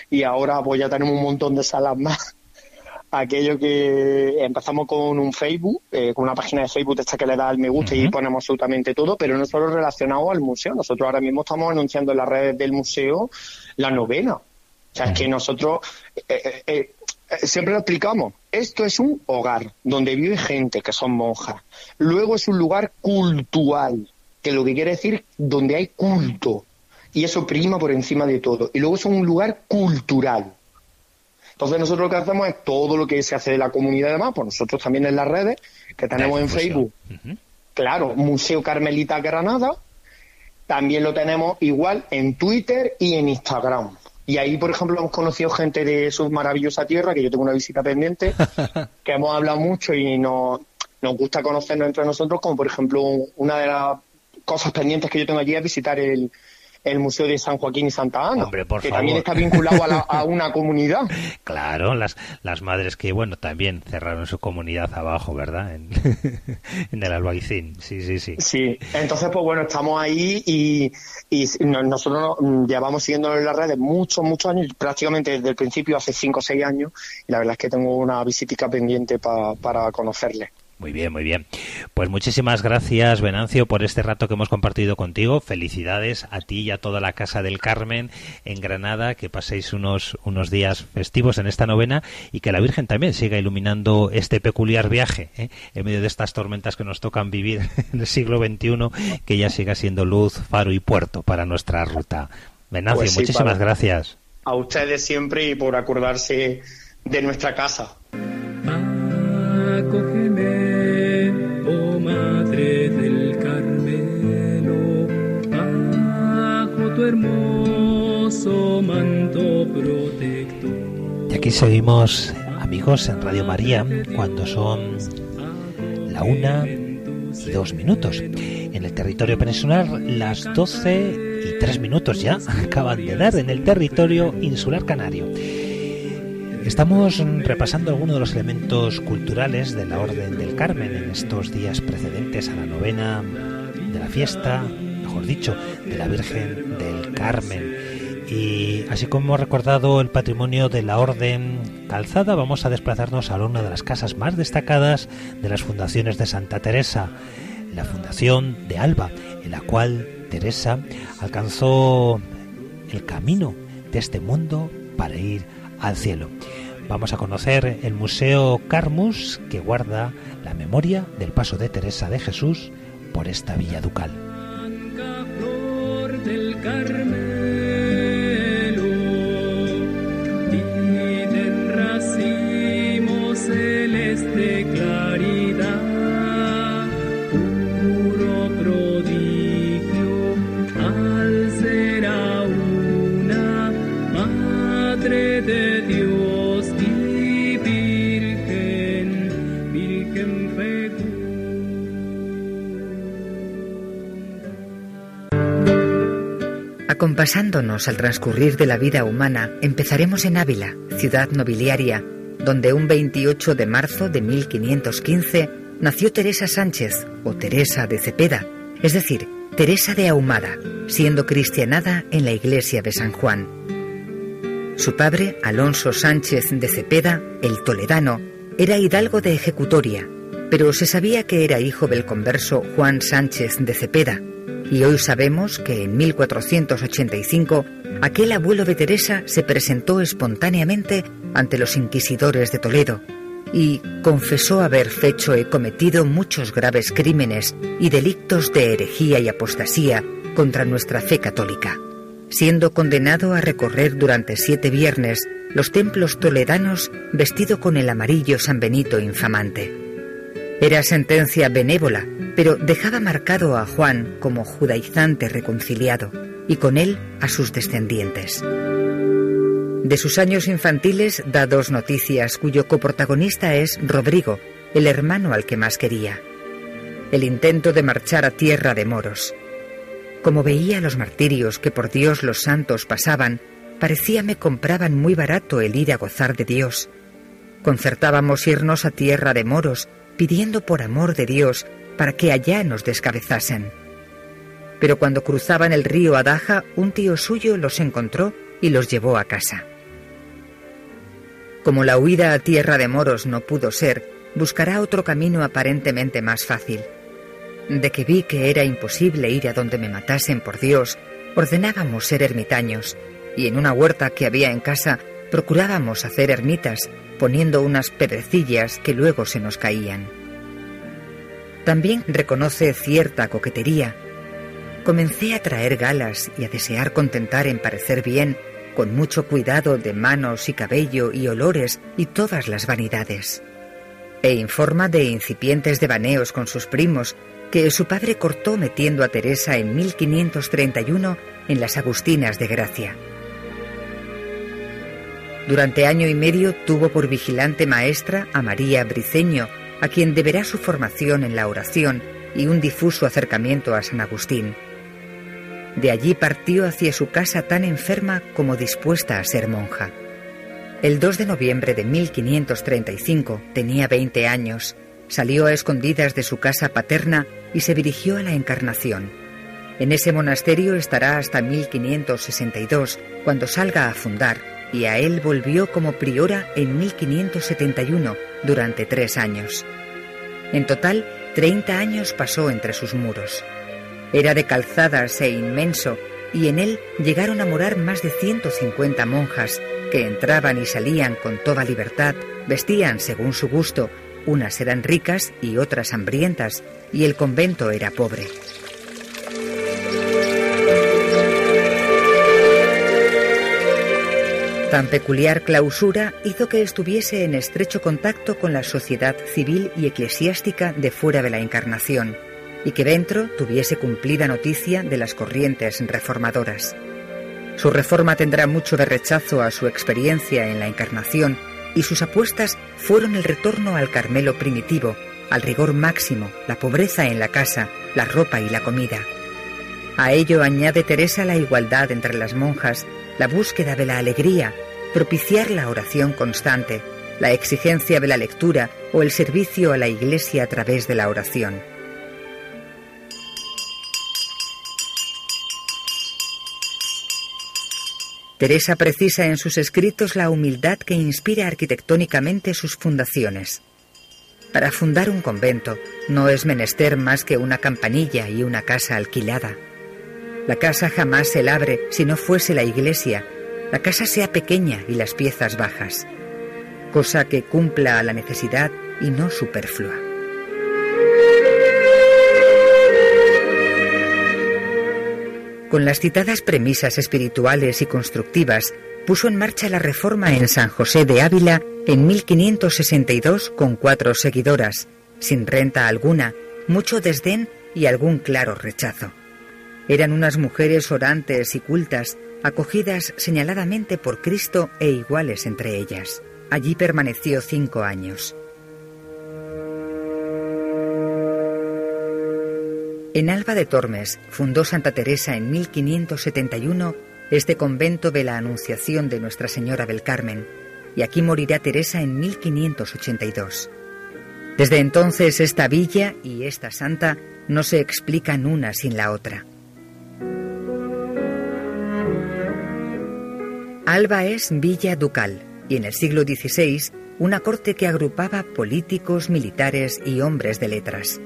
y ahora pues ya tenemos un montón de salas más. Aquello que empezamos con un Facebook, eh, con una página de Facebook esta que le da al me gusta y ponemos absolutamente todo, pero no solo relacionado al museo. Nosotros ahora mismo estamos anunciando en las redes del museo la novena. O sea, es que nosotros eh, siempre lo explicamos. Esto es un hogar donde vive gente que son monjas. Luego es un lugar cultural, que lo que quiere decir donde hay culto. Y eso prima por encima de todo. Y luego es un lugar cultural. Entonces nosotros lo que hacemos es todo lo que se hace de la comunidad además, pues nosotros también en las redes, que tenemos en Facebook. Claro, Museo Carmelita Granada. También lo tenemos igual en Twitter y en Instagram. Y ahí, por ejemplo, hemos conocido gente de su maravillosa tierra, que yo tengo una visita pendiente, que hemos hablado mucho y nos, nos gusta conocernos entre nosotros, como por ejemplo una de las cosas pendientes que yo tengo allí es visitar el, el Museo de San Joaquín y Santa Ana, que también está vinculado a, una comunidad. Claro, las, las madres que, bueno, también cerraron su comunidad abajo, ¿verdad? En, el Albaicín, sí, sí, sí. Sí, entonces, pues bueno, estamos ahí y, y nosotros llevamos siguiendo en las redes muchos, muchos años, prácticamente desde el principio, hace cinco o seis años, y la verdad es que tengo una visitica pendiente para conocerle. Muy bien, muy bien. Pues muchísimas gracias, Venancio, por este rato que hemos compartido contigo. Felicidades a ti y a toda la Casa del Carmen en Granada, que paséis unos, unos días festivos en esta novena y que la Virgen también siga iluminando este peculiar viaje ¿eh? en medio de estas tormentas que nos tocan vivir en el siglo XXI, que ya siga siendo luz, faro y puerto para nuestra ruta. Venancio, pues muchísimas gracias. A ustedes siempre y por acordarse de nuestra casa. Hermoso manto Y aquí seguimos, amigos, en Radio María, cuando son la una y dos minutos. En el territorio peninsular, las doce y tres minutos ya acaban de dar en el territorio insular canario. Estamos repasando algunos de los elementos culturales de la Orden del Carmen en estos días precedentes a la novena de la fiesta dicho, de la Virgen del Carmen. Y así como hemos recordado el patrimonio de la Orden Calzada, vamos a desplazarnos a una de las casas más destacadas de las fundaciones de Santa Teresa, la Fundación de Alba, en la cual Teresa alcanzó el camino de este mundo para ir al cielo. Vamos a conocer el Museo Carmus, que guarda la memoria del paso de Teresa de Jesús por esta villa ducal Acompasándonos al transcurrir de la vida humana, empezaremos en Ávila, ciudad nobiliaria, donde un 28 de marzo de 1515 nació Teresa Sánchez o Teresa de Cepeda, es decir, Teresa de Ahumada, siendo cristianada en la iglesia de San Juan. Su padre, Alonso Sánchez de Cepeda, el toledano, era hidalgo de ejecutoria, pero se sabía que era hijo del converso Juan Sánchez de Cepeda, y hoy sabemos que en 1485 aquel abuelo de Teresa se presentó espontáneamente ante los inquisidores de Toledo y confesó haber fecho y cometido muchos graves crímenes y delictos de herejía y apostasía contra nuestra fe católica, siendo condenado a recorrer durante siete viernes los templos toledanos vestido con el amarillo San Benito infamante. Era sentencia benévola, pero dejaba marcado a Juan como judaizante reconciliado y con él a sus descendientes. De sus años infantiles da dos noticias cuyo coprotagonista es Rodrigo, el hermano al que más quería. El intento de marchar a tierra de moros. Como veía los martirios que por Dios los santos pasaban, parecía me compraban muy barato el ir a gozar de Dios. Concertábamos irnos a tierra de moros, pidiendo por amor de Dios para que allá nos descabezasen. Pero cuando cruzaban el río Adaja, un tío suyo los encontró y los llevó a casa. Como la huida a tierra de moros no pudo ser, buscará otro camino aparentemente más fácil. De que vi que era imposible ir a donde me matasen por Dios, ordenábamos ser ermitaños, y en una huerta que había en casa procurábamos hacer ermitas, poniendo unas pedrecillas que luego se nos caían. También reconoce cierta coquetería. Comencé a traer galas y a desear contentar en parecer bien, con mucho cuidado de manos y cabello y olores y todas las vanidades. E informa de incipientes devaneos con sus primos que su padre cortó metiendo a Teresa en 1531 en las Agustinas de Gracia. Durante año y medio tuvo por vigilante maestra a María Briceño, a quien deberá su formación en la oración y un difuso acercamiento a San Agustín. De allí partió hacia su casa tan enferma como dispuesta a ser monja. El 2 de noviembre de 1535 tenía 20 años, salió a escondidas de su casa paterna y se dirigió a la Encarnación. En ese monasterio estará hasta 1562, cuando salga a fundar, y a él volvió como priora en 1571 durante tres años. En total, 30 años pasó entre sus muros. Era de calzadas e inmenso, y en él llegaron a morar más de 150 monjas que entraban y salían con toda libertad, vestían según su gusto, unas eran ricas y otras hambrientas, y el convento era pobre. Tan peculiar clausura hizo que estuviese en estrecho contacto con la sociedad civil y eclesiástica de fuera de la Encarnación, y que dentro tuviese cumplida noticia de las corrientes reformadoras. Su reforma tendrá mucho de rechazo a su experiencia en la Encarnación, y sus apuestas fueron el retorno al Carmelo primitivo, al rigor máximo, la pobreza en la casa, la ropa y la comida. A ello añade Teresa la igualdad entre las monjas la búsqueda de la alegría, propiciar la oración constante, la exigencia de la lectura o el servicio a la Iglesia a través de la oración. Teresa precisa en sus escritos la humildad que inspira arquitectónicamente sus fundaciones. Para fundar un convento no es menester más que una campanilla y una casa alquilada. La casa jamás se labre si no fuese la iglesia, la casa sea pequeña y las piezas bajas, cosa que cumpla a la necesidad y no superflua. Con las citadas premisas espirituales y constructivas, puso en marcha la reforma en San José de Ávila en 1562 con cuatro seguidoras, sin renta alguna, mucho desdén y algún claro rechazo. Eran unas mujeres orantes y cultas, acogidas señaladamente por Cristo e iguales entre ellas. Allí permaneció cinco años. En Alba de Tormes fundó Santa Teresa en 1571 este convento de la Anunciación de Nuestra Señora del Carmen, y aquí morirá Teresa en 1582. Desde entonces esta villa y esta santa no se explican una sin la otra. Alba es villa ducal y en el siglo XVI una corte que agrupaba políticos, militares y hombres de letras.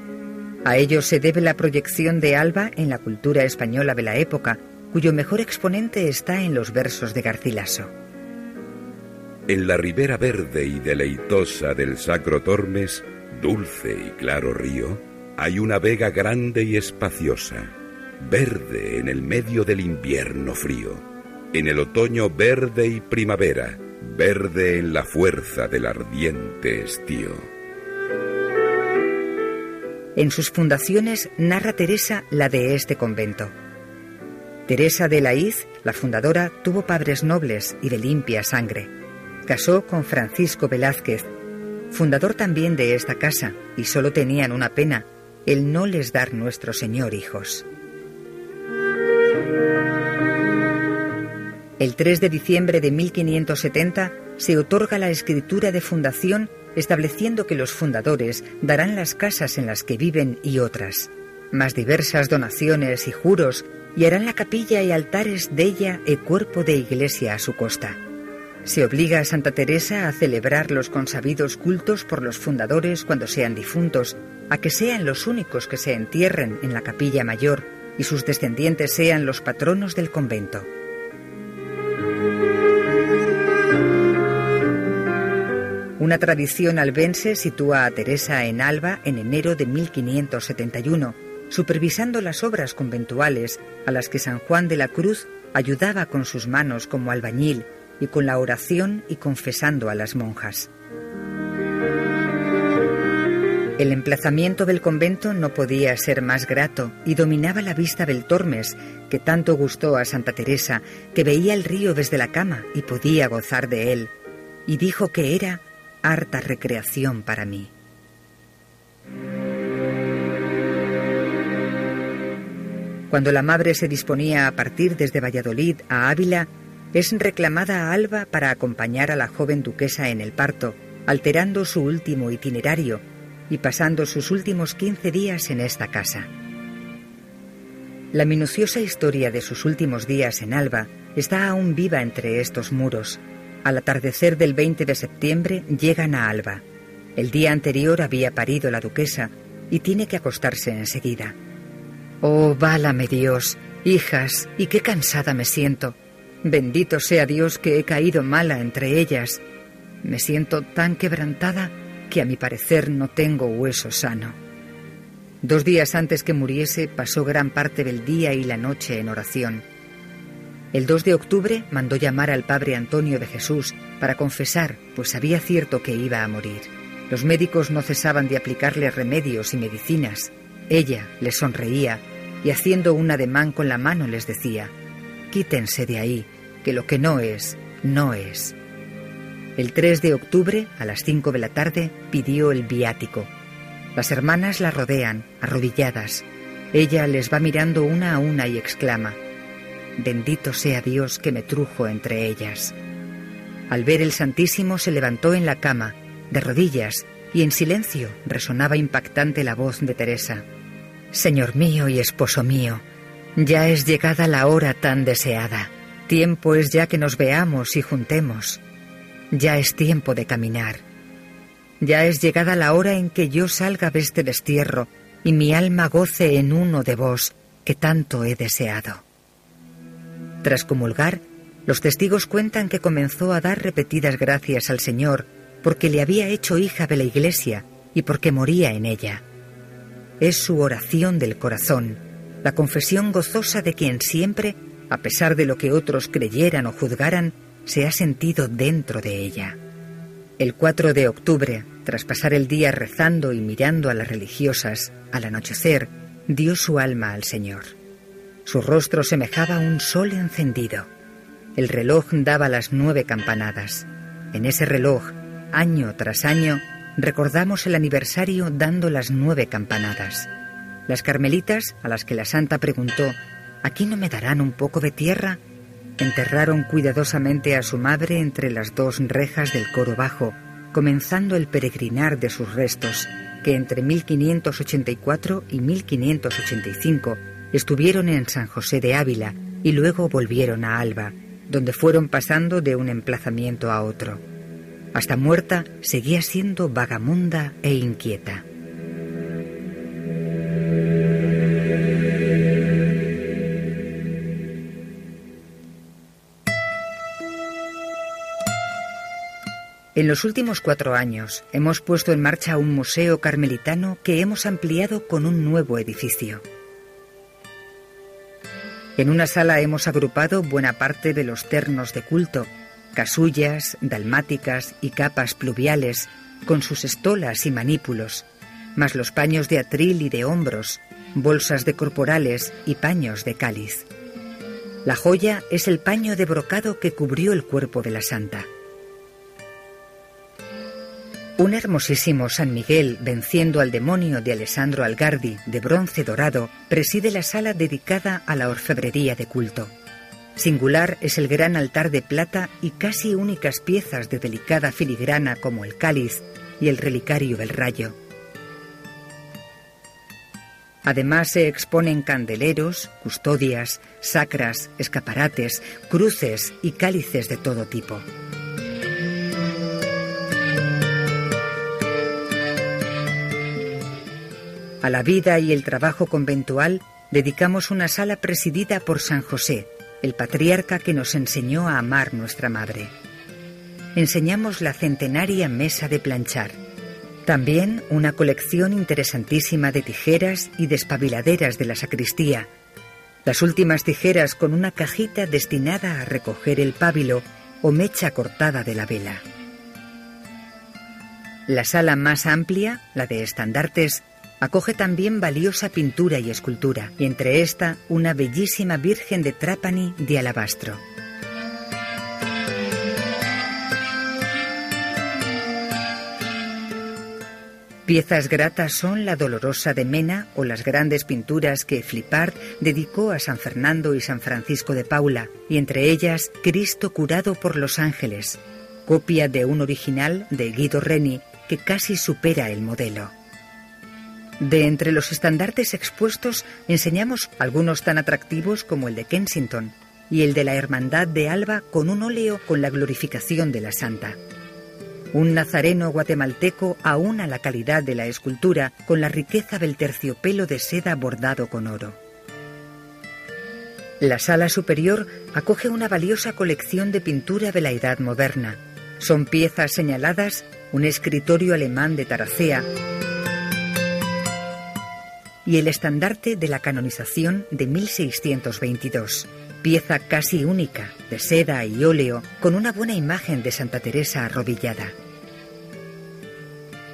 A ello se debe la proyección de Alba en la cultura española de la época, cuyo mejor exponente está en los versos de Garcilaso. En la ribera verde y deleitosa del Sacro Tormes, dulce y claro río, hay una vega grande y espaciosa, verde en el medio del invierno frío, en el otoño verde y primavera, verde en la fuerza del ardiente estío. En sus fundaciones narra Teresa la de este convento. Teresa de Laíz, la fundadora, tuvo padres nobles y de limpia sangre. Casó con Francisco Velázquez, fundador también de esta casa, y solo tenían una pena, el no les dar nuestro Señor hijos. El 3 de diciembre de 1570 se otorga la escritura de fundación estableciendo que los fundadores darán las casas en las que viven y otras, más diversas donaciones y juros, y harán la capilla y altares de ella e cuerpo de iglesia a su costa. Se obliga a Santa Teresa a celebrar los consabidos cultos por los fundadores cuando sean difuntos, a que sean los únicos que se entierren en la capilla mayor y sus descendientes sean los patronos del convento. Una tradición albense sitúa a Teresa en Alba en enero de 1571, supervisando las obras conventuales a las que San Juan de la Cruz ayudaba con sus manos como albañil y con la oración y confesando a las monjas. El emplazamiento del convento no podía ser más grato y dominaba la vista del Tormes, que tanto gustó a Santa Teresa, que veía el río desde la cama y podía gozar de él, y dijo que era harta recreación para mí. Cuando la madre se disponía a partir desde Valladolid a Ávila, es reclamada a Alba para acompañar a la joven duquesa en el parto, alterando su último itinerario y pasando sus últimos 15 días en esta casa. La minuciosa historia de sus últimos días en Alba está aún viva entre estos muros, al atardecer del 20 de septiembre llegan a Alba. El día anterior había parido la duquesa y tiene que acostarse enseguida. Oh, válame Dios, hijas, y qué cansada me siento. Bendito sea Dios que he caído mala entre ellas. Me siento tan quebrantada que a mi parecer no tengo hueso sano. Dos días antes que muriese pasó gran parte del día y la noche en oración. El 2 de octubre mandó llamar al padre Antonio de Jesús para confesar, pues sabía cierto que iba a morir. Los médicos no cesaban de aplicarle remedios y medicinas. Ella le sonreía y haciendo un ademán con la mano les decía, quítense de ahí, que lo que no es, no es. El 3 de octubre, a las 5 de la tarde, pidió el viático. Las hermanas la rodean, arrodilladas. Ella les va mirando una a una y exclama, Bendito sea Dios que me trujo entre ellas. Al ver el Santísimo se levantó en la cama, de rodillas, y en silencio resonaba impactante la voz de Teresa. Señor mío y esposo mío, ya es llegada la hora tan deseada. Tiempo es ya que nos veamos y juntemos. Ya es tiempo de caminar. Ya es llegada la hora en que yo salga de este destierro y mi alma goce en uno de vos que tanto he deseado. Tras comulgar, los testigos cuentan que comenzó a dar repetidas gracias al Señor porque le había hecho hija de la Iglesia y porque moría en ella. Es su oración del corazón, la confesión gozosa de quien siempre, a pesar de lo que otros creyeran o juzgaran, se ha sentido dentro de ella. El 4 de octubre, tras pasar el día rezando y mirando a las religiosas, al anochecer, dio su alma al Señor. Su rostro semejaba un sol encendido. El reloj daba las nueve campanadas. En ese reloj, año tras año, recordamos el aniversario dando las nueve campanadas. Las carmelitas, a las que la santa preguntó, ¿aquí no me darán un poco de tierra? Enterraron cuidadosamente a su madre entre las dos rejas del coro bajo, comenzando el peregrinar de sus restos, que entre 1584 y 1585 Estuvieron en San José de Ávila y luego volvieron a Alba, donde fueron pasando de un emplazamiento a otro. Hasta muerta seguía siendo vagamunda e inquieta. En los últimos cuatro años hemos puesto en marcha un museo carmelitano que hemos ampliado con un nuevo edificio. En una sala hemos agrupado buena parte de los ternos de culto, casullas, dalmáticas y capas pluviales, con sus estolas y manípulos, más los paños de atril y de hombros, bolsas de corporales y paños de cáliz. La joya es el paño de brocado que cubrió el cuerpo de la santa. Un hermosísimo San Miguel venciendo al demonio de Alessandro Algardi de bronce dorado preside la sala dedicada a la orfebrería de culto. Singular es el gran altar de plata y casi únicas piezas de delicada filigrana como el cáliz y el relicario del rayo. Además se exponen candeleros, custodias, sacras, escaparates, cruces y cálices de todo tipo. A la vida y el trabajo conventual dedicamos una sala presidida por San José, el patriarca que nos enseñó a amar nuestra madre. Enseñamos la centenaria mesa de planchar. También una colección interesantísima de tijeras y despabiladeras de la sacristía. Las últimas tijeras con una cajita destinada a recoger el pábilo o mecha cortada de la vela. La sala más amplia, la de estandartes, acoge también valiosa pintura y escultura, y entre esta una bellísima Virgen de Trapani de alabastro. Piezas gratas son la Dolorosa de Mena o las grandes pinturas que Flipart dedicó a San Fernando y San Francisco de Paula, y entre ellas Cristo curado por los ángeles, copia de un original de Guido Reni que casi supera el modelo. De entre los estandartes expuestos enseñamos algunos tan atractivos como el de Kensington y el de la Hermandad de Alba con un óleo con la glorificación de la Santa. Un nazareno guatemalteco aúna la calidad de la escultura con la riqueza del terciopelo de seda bordado con oro. La sala superior acoge una valiosa colección de pintura de la Edad Moderna. Son piezas señaladas, un escritorio alemán de Taracea, y el estandarte de la canonización de 1622, pieza casi única, de seda y óleo, con una buena imagen de Santa Teresa arrodillada.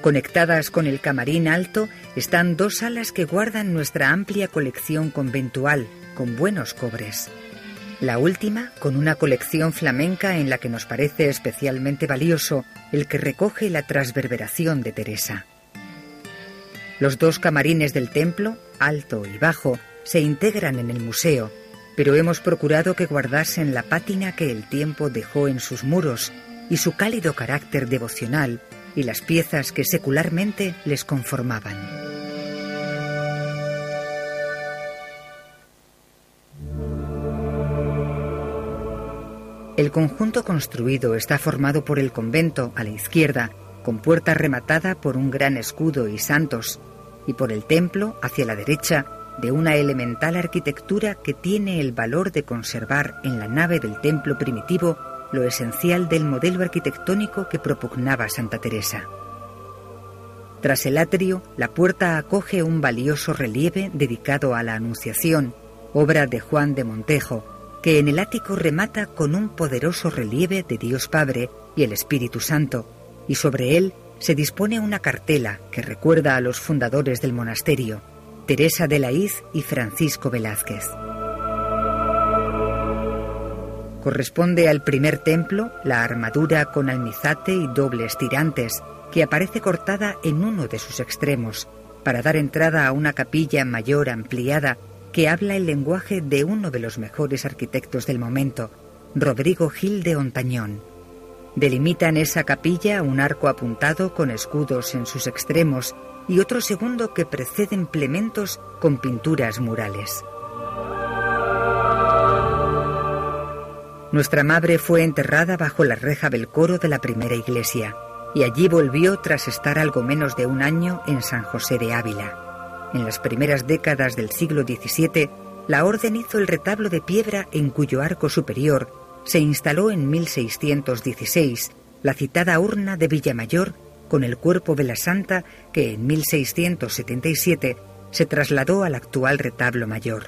Conectadas con el camarín alto están dos salas que guardan nuestra amplia colección conventual, con buenos cobres. La última, con una colección flamenca en la que nos parece especialmente valioso el que recoge la transverberación de Teresa. Los dos camarines del templo, alto y bajo, se integran en el museo, pero hemos procurado que guardasen la pátina que el tiempo dejó en sus muros y su cálido carácter devocional y las piezas que secularmente les conformaban. El conjunto construido está formado por el convento a la izquierda con puerta rematada por un gran escudo y santos, y por el templo, hacia la derecha, de una elemental arquitectura que tiene el valor de conservar en la nave del templo primitivo lo esencial del modelo arquitectónico que propugnaba Santa Teresa. Tras el atrio, la puerta acoge un valioso relieve dedicado a la Anunciación, obra de Juan de Montejo, que en el ático remata con un poderoso relieve de Dios Padre y el Espíritu Santo, y sobre él se dispone una cartela que recuerda a los fundadores del monasterio, Teresa de la Iz y Francisco Velázquez. Corresponde al primer templo la armadura con almizate y dobles tirantes, que aparece cortada en uno de sus extremos, para dar entrada a una capilla mayor ampliada que habla el lenguaje de uno de los mejores arquitectos del momento, Rodrigo Gil de Ontañón. Delimitan esa capilla un arco apuntado con escudos en sus extremos y otro segundo que precede implementos con pinturas murales. Nuestra madre fue enterrada bajo la reja del coro de la primera iglesia y allí volvió tras estar algo menos de un año en San José de Ávila. En las primeras décadas del siglo XVII, la orden hizo el retablo de piedra en cuyo arco superior se instaló en 1616 la citada urna de Villamayor con el cuerpo de la santa que en 1677 se trasladó al actual retablo mayor.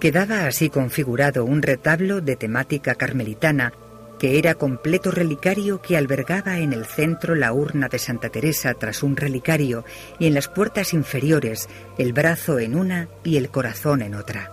Quedaba así configurado un retablo de temática carmelitana que era completo relicario que albergaba en el centro la urna de Santa Teresa tras un relicario y en las puertas inferiores el brazo en una y el corazón en otra.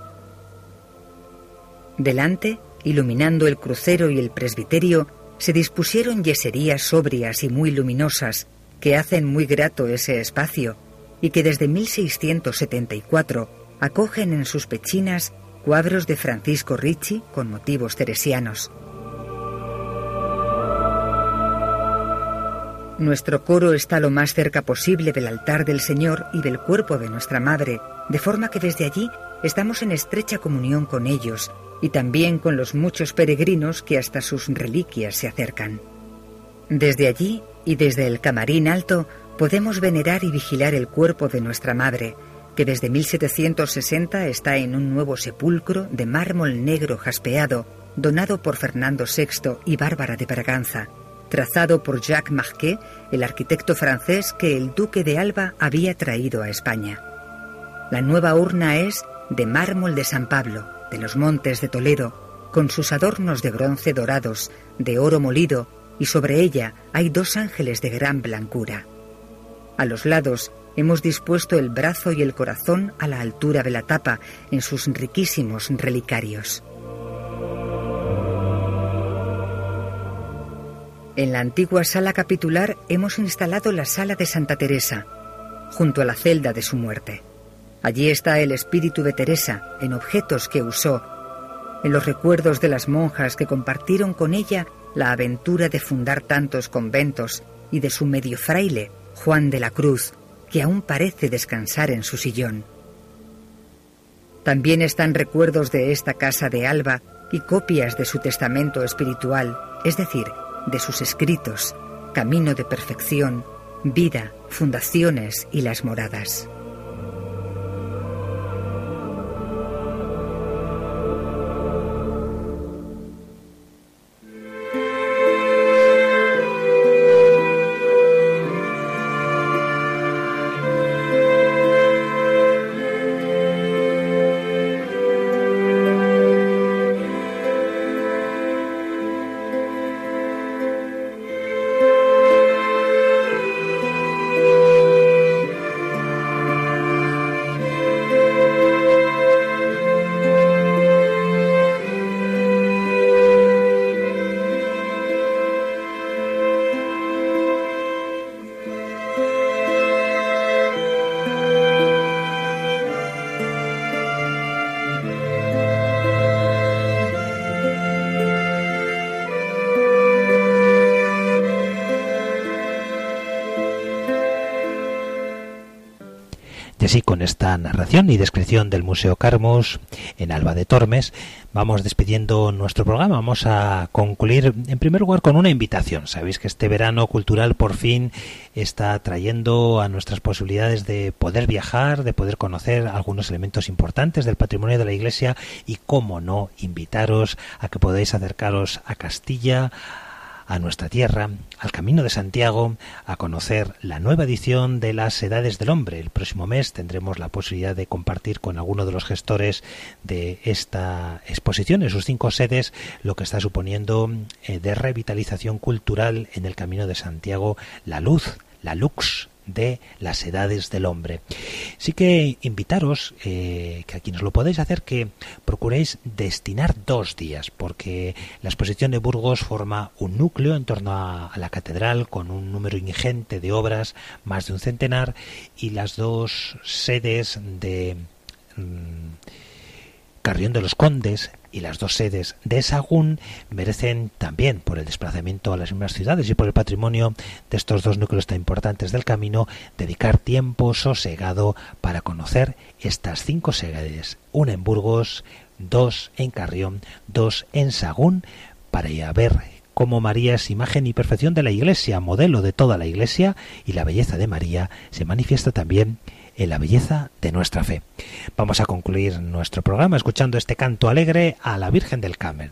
Delante, iluminando el crucero y el presbiterio, se dispusieron yeserías sobrias y muy luminosas que hacen muy grato ese espacio y que desde 1674 acogen en sus pechinas cuadros de Francisco Ricci con motivos teresianos. Nuestro coro está lo más cerca posible del altar del Señor y del cuerpo de nuestra Madre, de forma que desde allí estamos en estrecha comunión con ellos y también con los muchos peregrinos que hasta sus reliquias se acercan. Desde allí y desde el camarín alto podemos venerar y vigilar el cuerpo de nuestra Madre, que desde 1760 está en un nuevo sepulcro de mármol negro jaspeado, donado por Fernando VI y Bárbara de Braganza, trazado por Jacques Marquet, el arquitecto francés que el duque de Alba había traído a España. La nueva urna es de mármol de San Pablo, de los montes de Toledo, con sus adornos de bronce dorados, de oro molido, y sobre ella hay dos ángeles de gran blancura. A los lados hemos dispuesto el brazo y el corazón a la altura de la tapa en sus riquísimos relicarios. En la antigua sala capitular hemos instalado la sala de Santa Teresa, junto a la celda de su muerte. Allí está el espíritu de Teresa en objetos que usó, en los recuerdos de las monjas que compartieron con ella la aventura de fundar tantos conventos y de su medio fraile, Juan de la Cruz, que aún parece descansar en su sillón. También están recuerdos de esta casa de Alba y copias de su testamento espiritual, es decir, de sus escritos, Camino de Perfección, Vida, Fundaciones y las Moradas. Así con esta narración y descripción del Museo Carmos en Alba de Tormes, vamos despidiendo nuestro programa. Vamos a concluir en primer lugar con una invitación. Sabéis que este verano cultural por fin está trayendo a nuestras posibilidades de poder viajar, de poder conocer algunos elementos importantes del patrimonio de la Iglesia y, cómo no, invitaros a que podáis acercaros a Castilla, a nuestra tierra, al Camino de Santiago, a conocer la nueva edición de las Edades del Hombre. El próximo mes tendremos la posibilidad de compartir con alguno de los gestores de esta exposición en sus cinco sedes lo que está suponiendo eh, de revitalización cultural en el Camino de Santiago la luz, la lux de las edades del hombre. Sí que invitaros, eh, que a quienes lo podéis hacer, que procuréis destinar dos días, porque la exposición de Burgos forma un núcleo en torno a, la catedral con un número ingente de obras, más de un centenar, y las dos sedes de mm, Carrión de los Condes y las dos sedes de Sagún merecen también, por el desplazamiento a las mismas ciudades y por el patrimonio de estos dos núcleos tan importantes del camino, dedicar tiempo sosegado para conocer estas cinco sedes, una en Burgos, dos en Carrión, dos en Sagún, para ver cómo María es imagen y perfección de la Iglesia, modelo de toda la Iglesia, y la belleza de María se manifiesta también en la belleza de nuestra fe. Vamos a concluir nuestro programa escuchando este canto alegre a la Virgen del Carmen.